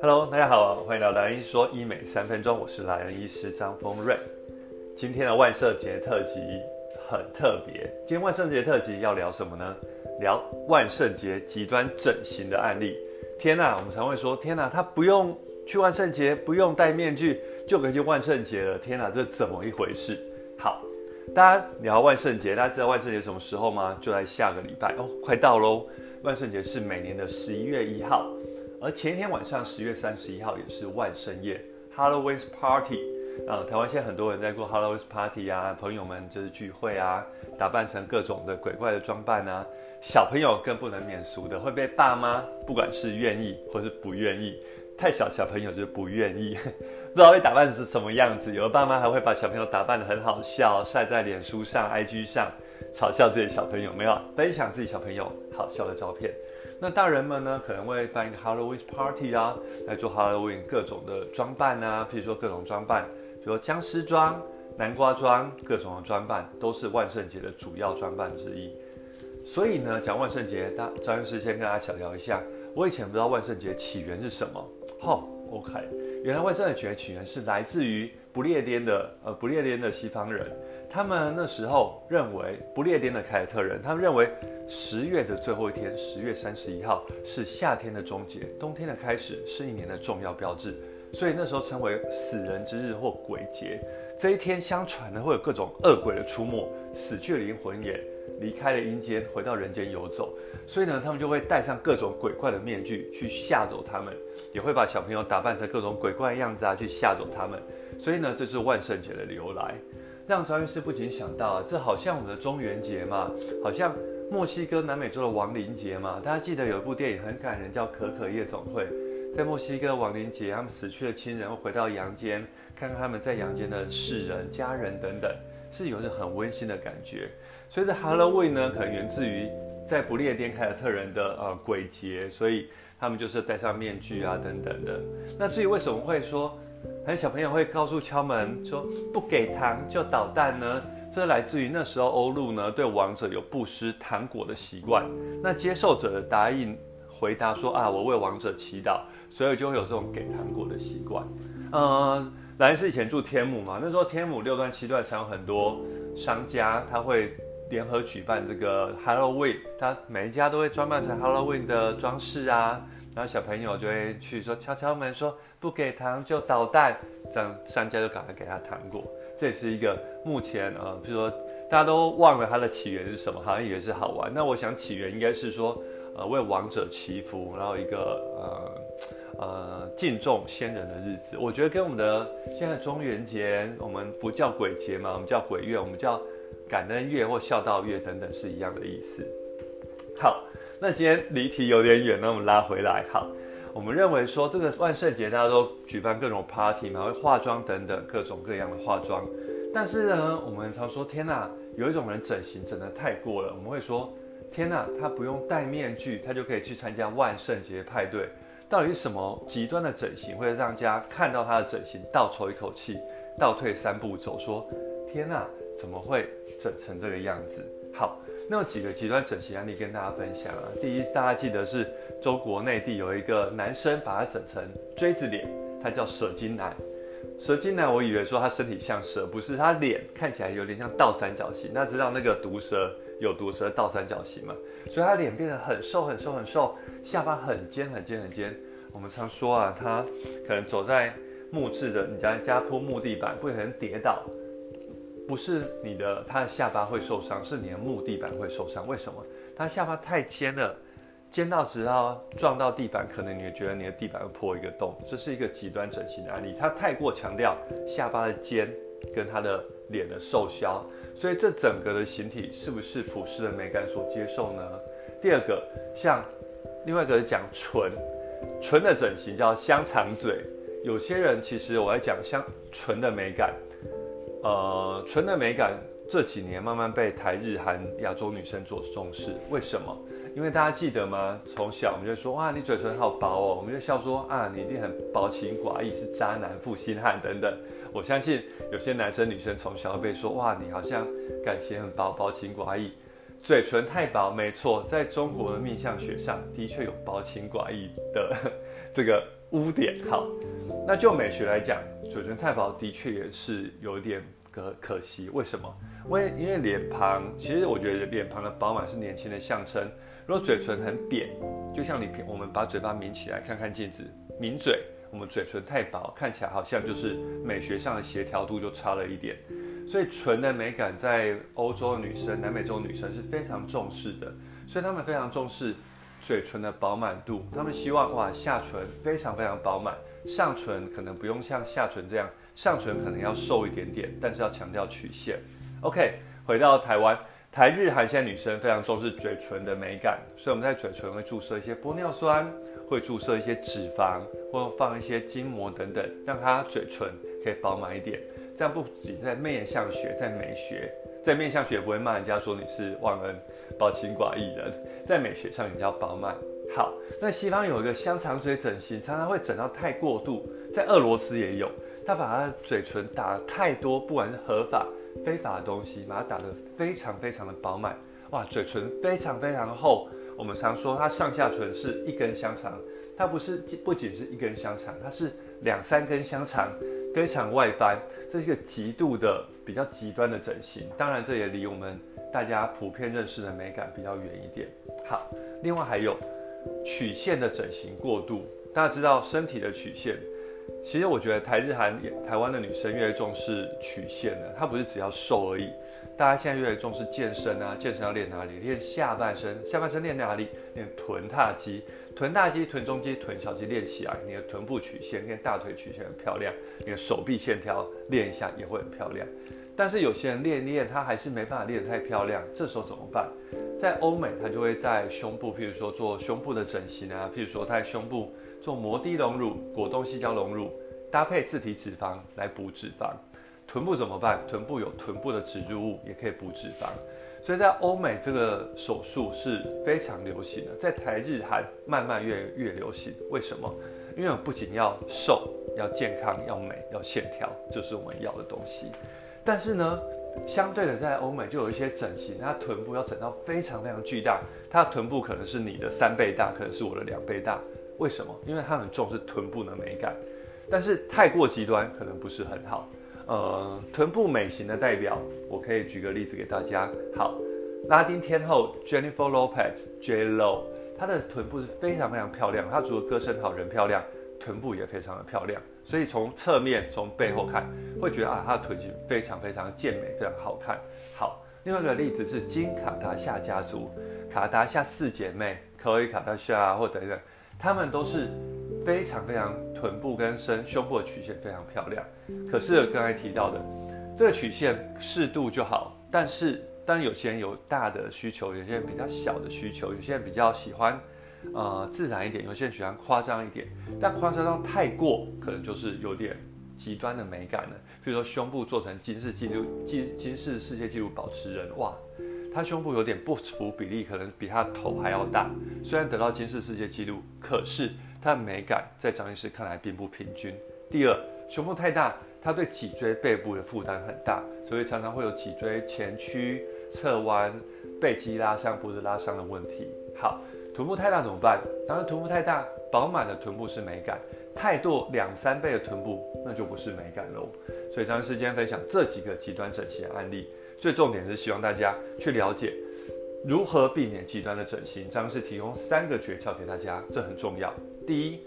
Hello，大家好，欢迎来到蓝医说医美三分钟，我是蓝医师张丰瑞。今天的万圣节特辑很特别，今天万圣节特辑要聊什么呢？聊万圣节极端整形的案例。天呐，我们常会说，天呐，他不用去万圣节，不用戴面具就可以去万圣节了。天呐，这怎么一回事？好，大家聊万圣节，大家知道万圣节什么时候吗？就在下个礼拜哦，快到喽。万圣节是每年的十一月一号。而前一天晚上十月三十一号也是万圣夜 Halloween Party 啊，台湾现在很多人在过 Halloween Party 啊，朋友们就是聚会啊，打扮成各种的鬼怪的装扮啊，小朋友更不能免俗的会被爸妈不管是愿意或是不愿意，太小小朋友就不愿意，不知道被打扮成什么样子，有的爸妈还会把小朋友打扮得很好笑，晒在脸书上、IG 上，嘲笑自己小朋友，没有分享自己小朋友好笑的照片。那大人们呢，可能会办一个 Halloween party 啊，来做 Halloween 各种的装扮啊，譬如说各种装扮，比如僵尸装、南瓜装，各种的装扮都是万圣节的主要装扮之一。所以呢，讲万圣节，大张律师先跟大家小聊一下。我以前不知道万圣节起源是什么。哦，OK，原来万圣节起源是来自于不列颠的，呃，不列颠的西方人。他们那时候认为不列颠的凯尔特人，他们认为十月的最后一天，十月三十一号是夏天的终结，冬天的开始，是一年的重要标志，所以那时候称为死人之日或鬼节。这一天，相传呢会有各种恶鬼的出没，死去的灵魂也离开了阴间，回到人间游走，所以呢，他们就会戴上各种鬼怪的面具去吓走他们，也会把小朋友打扮成各种鬼怪的样子啊去吓走他们。所以呢，这是万圣节的由来。让张律师不禁想到啊，这好像我们的中元节嘛，好像墨西哥南美洲的亡灵节嘛。大家记得有一部电影很感人，叫《可可夜总会》。在墨西哥亡灵节，他们死去的亲人会回到阳间，看看他们在阳间的世人、家人等等，是有着很温馨的感觉。所以这 Halloween 呢，可能源自于在不列颠凯尔特人的呃鬼节，所以他们就是戴上面具啊等等的。那至于为什么会说？很小朋友会告诉敲门说不给糖就捣蛋呢，这来自于那时候欧陆呢对王者有布施糖果的习惯。那接受者的答应回答说啊，我为王者祈祷，所以就会有这种给糖果的习惯。嗯，兰是以前住天母嘛，那时候天母六段七段常有很多商家，他会联合举办这个 Halloween，他每一家都会装扮成 Halloween 的装饰啊。然后小朋友就会去说敲敲门，说不给糖就捣蛋，这样商家就赶快给他糖果。这也是一个目前呃，比如说大家都忘了它的起源是什么，好像以为是好玩。那我想起源应该是说，呃，为王者祈福，然后一个呃呃敬重先人的日子。我觉得跟我们的现在中元节，我们不叫鬼节嘛，我们叫鬼月，我们叫感恩月或孝道月等等是一样的意思。好。那今天离题有点远，那我们拉回来。好，我们认为说这个万圣节大家都举办各种 party 嘛，会化妆等等各种各样的化妆。但是呢，我们常说天呐，有一种人整形整得太过了。我们会说天呐，他不用戴面具，他就可以去参加万圣节派对。到底是什么极端的整形会让家看到他的整形倒抽一口气，倒退三步走，说天呐，怎么会整成这个样子？好。那有几个极端整形案例跟大家分享啊。第一，大家记得是中国内地有一个男生把他整成锥子脸，他叫舍金男。蛇精男，我以为说他身体像蛇，不是，他脸看起来有点像倒三角形。那知道那个毒蛇有毒蛇倒三角形吗？所以他脸变得很瘦很瘦很瘦，下巴很尖很尖很尖。我们常说啊，他可能走在木质的你家家铺木地板，不可能跌倒。不是你的，他的下巴会受伤，是你的木地板会受伤。为什么？他下巴太尖了，尖到只要撞到地板，可能你会觉得你的地板会破一个洞。这是一个极端整形的案例，他太过强调下巴的尖跟他的脸的瘦削，所以这整个的形体是不是普世的美感所接受呢？第二个，像另外一个讲唇，唇的整形叫香肠嘴。有些人其实我来讲香唇的美感。呃，唇的美感这几年慢慢被台日韩亚洲女生所重视，为什么？因为大家记得吗？从小我们就说哇，你嘴唇好薄哦，我们就笑说啊，你一定很薄情寡义，是渣男、负心汉等等。我相信有些男生女生从小被说哇，你好像感情很薄、薄情寡义。嘴唇太薄，没错，在中国的面相学上的确有薄情寡义的 这个污点。好，那就美学来讲，嘴唇太薄的确也是有点可可惜。为什么？为因为脸庞，其实我觉得脸庞的饱满是年轻的象征。如果嘴唇很扁，就像你平我们把嘴巴抿起来，看看镜子，抿嘴，我们嘴唇太薄，看起来好像就是美学上的协调度就差了一点。所以唇的美感在欧洲的女生、南美洲女生是非常重视的，所以她们非常重视嘴唇的饱满度。她们希望哇下唇非常非常饱满，上唇可能不用像下唇这样，上唇可能要瘦一点点，但是要强调曲线。OK，回到台湾，台日韩现在女生非常重视嘴唇的美感，所以我们在嘴唇会注射一些玻尿酸，会注射一些脂肪，或放一些筋膜等等，让它嘴唇可以饱满一点。这样不仅在面相学，在美学，在面相学不会骂人家说你是忘恩、薄情寡义人，在美学上也叫饱满。好，那西方有一个香肠嘴整形，常常会整到太过度，在俄罗斯也有，他把他的嘴唇打得太多，不管是合法、非法的东西，把它打得非常非常的饱满，哇，嘴唇非常非常厚。我们常说它上下唇是一根香肠，它不是不仅是一根香肠，它是两三根香肠。非常外翻，这是一个极度的比较极端的整形。当然，这也离我们大家普遍认识的美感比较远一点。好，另外还有曲线的整形过度。大家知道身体的曲线，其实我觉得台日韩台湾的女生越来越重视曲线了。她不是只要瘦而已，大家现在越来越重视健身啊，健身要练哪里？练下半身，下半身练哪里？练臀大肌。臀大肌、臀中肌、臀小肌练起来，你的臀部曲线跟大腿曲线很漂亮，你的手臂线条练一下也会很漂亮。但是有些人练练，他还是没办法练得太漂亮，这时候怎么办？在欧美，他就会在胸部，譬如说做胸部的整形啊，譬如说在胸部做摩的隆乳、果冻细胶隆乳，搭配自体脂肪来补脂肪。臀部怎么办？臀部有臀部的植入物，也可以补脂肪。所以在欧美这个手术是非常流行的，在台日韩慢慢越越流行。为什么？因为我不仅要瘦、要健康、要美、要线条，就是我们要的东西。但是呢，相对的在欧美就有一些整形，它臀部要整到非常非常巨大，它的臀部可能是你的三倍大，可能是我的两倍大。为什么？因为它很重视臀部的美感，但是太过极端可能不是很好。呃，臀部美型的代表，我可以举个例子给大家。好，拉丁天后 Jennifer Lopez J Lo，她的臀部是非常非常漂亮。她除了歌声好，人漂亮，臀部也非常的漂亮。所以从侧面、从背后看，会觉得啊，她的臀型非常非常健美，非常好看。好，另外一个例子是金卡达夏家族，卡达夏四姐妹，可以卡达夏或等等，他们都是。非常非常臀部跟身胸部的曲线非常漂亮，可是刚才提到的这个曲线适度就好。但是当有些人有大的需求，有些人比较小的需求，有些人比较喜欢呃自然一点，有些人喜欢夸张一点。但夸张到太过，可能就是有点极端的美感了。比如说胸部做成金世纪录金金世世界纪录保持人，哇，他胸部有点不符比例，可能比他头还要大。虽然得到金世世界纪录，可是。它的美感在张医师看来并不平均。第二，胸部太大，它对脊椎背部的负担很大，所以常常会有脊椎前屈、侧弯、背肌拉伤、脖子拉伤的问题。好，臀部太大怎么办？当然，臀部太大，饱满的臀部是美感；太多两三倍的臀部，那就不是美感喽。所以张医师今天分享这几个极端整形案例，最重点是希望大家去了解。如何避免极端的整形？张是提供三个诀窍给大家，这很重要。第一，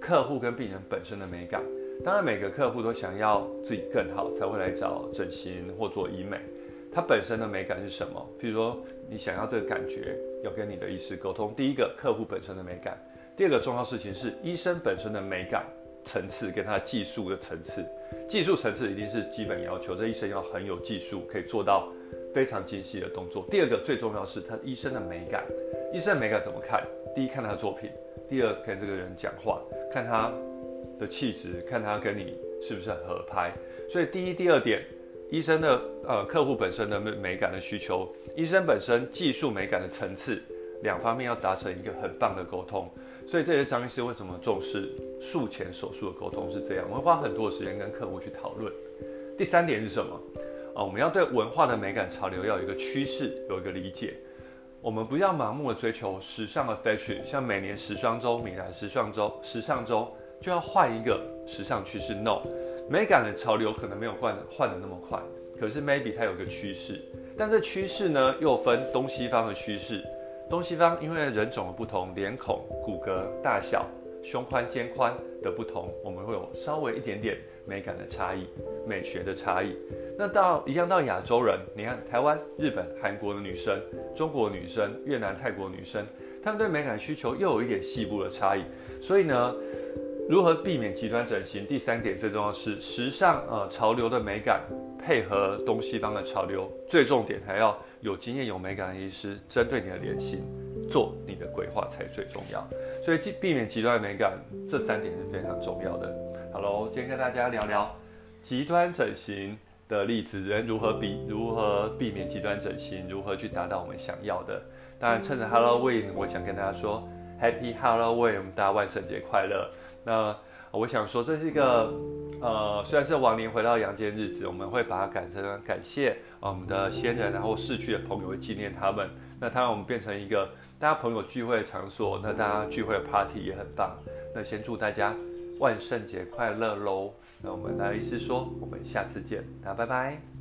客户跟病人本身的美感。当然，每个客户都想要自己更好，才会来找整形或做医美。他本身的美感是什么？譬如说，你想要这个感觉，要跟你的医师沟通。第一个，客户本身的美感；第二个重要事情是医生本身的美感层次跟他技术的层次。技术层次一定是基本要求，这医生要很有技术，可以做到。非常精细的动作。第二个最重要是他医生的美感，医生的美感怎么看？第一看他的作品，第二跟这个人讲话，看他的气质，看他跟你是不是很合拍。所以第一、第二点，医生的呃客户本身的美美感的需求，医生本身技术美感的层次，两方面要达成一个很棒的沟通。所以这些张医师为什么重视术前手术的沟通是这样？我会花很多的时间跟客户去讨论。第三点是什么？啊，我们要对文化的美感潮流要有一个趋势，有一个理解。我们不要盲目的追求时尚的 fashion，像每年时装周、米兰时尚周、时尚周就要换一个时尚趋势。No，美感的潮流可能没有换换的那么快，可是 maybe 它有个趋势。但这趋势呢，又分东西方的趋势。东西方因为人种的不同，脸孔、骨骼大小、胸宽、肩宽的不同，我们会有稍微一点点美感的差异、美学的差异。那到一样到亚洲人，你看台湾、日本、韩国的女生、中国女生、越南、泰国女生，她们对美感需求又有一点细部的差异。所以呢，如何避免极端整形？第三点最重要是时尚呃潮流的美感配合东西方的潮流，最重点还要。有经验、有美感的医师，针对你的脸型做你的规划才最重要。所以，避免极端的美感，这三点是非常重要的。好喽，今天跟大家聊聊极端整形的例子，人如何避如何避免极端整形，如何去达到我们想要的。当然，趁着 Halloween，我想跟大家说 Happy Halloween，大家万圣节快乐。那我想说，这是一个，呃，虽然是亡灵回到阳间日子，我们会把它改成感谢我们的先人，然后逝去的朋友会纪念他们。那当然，我们变成一个大家朋友聚会的场所，那大家聚会的 party 也很棒。那先祝大家万圣节快乐喽！那我们来医师说，我们下次见，大家拜拜。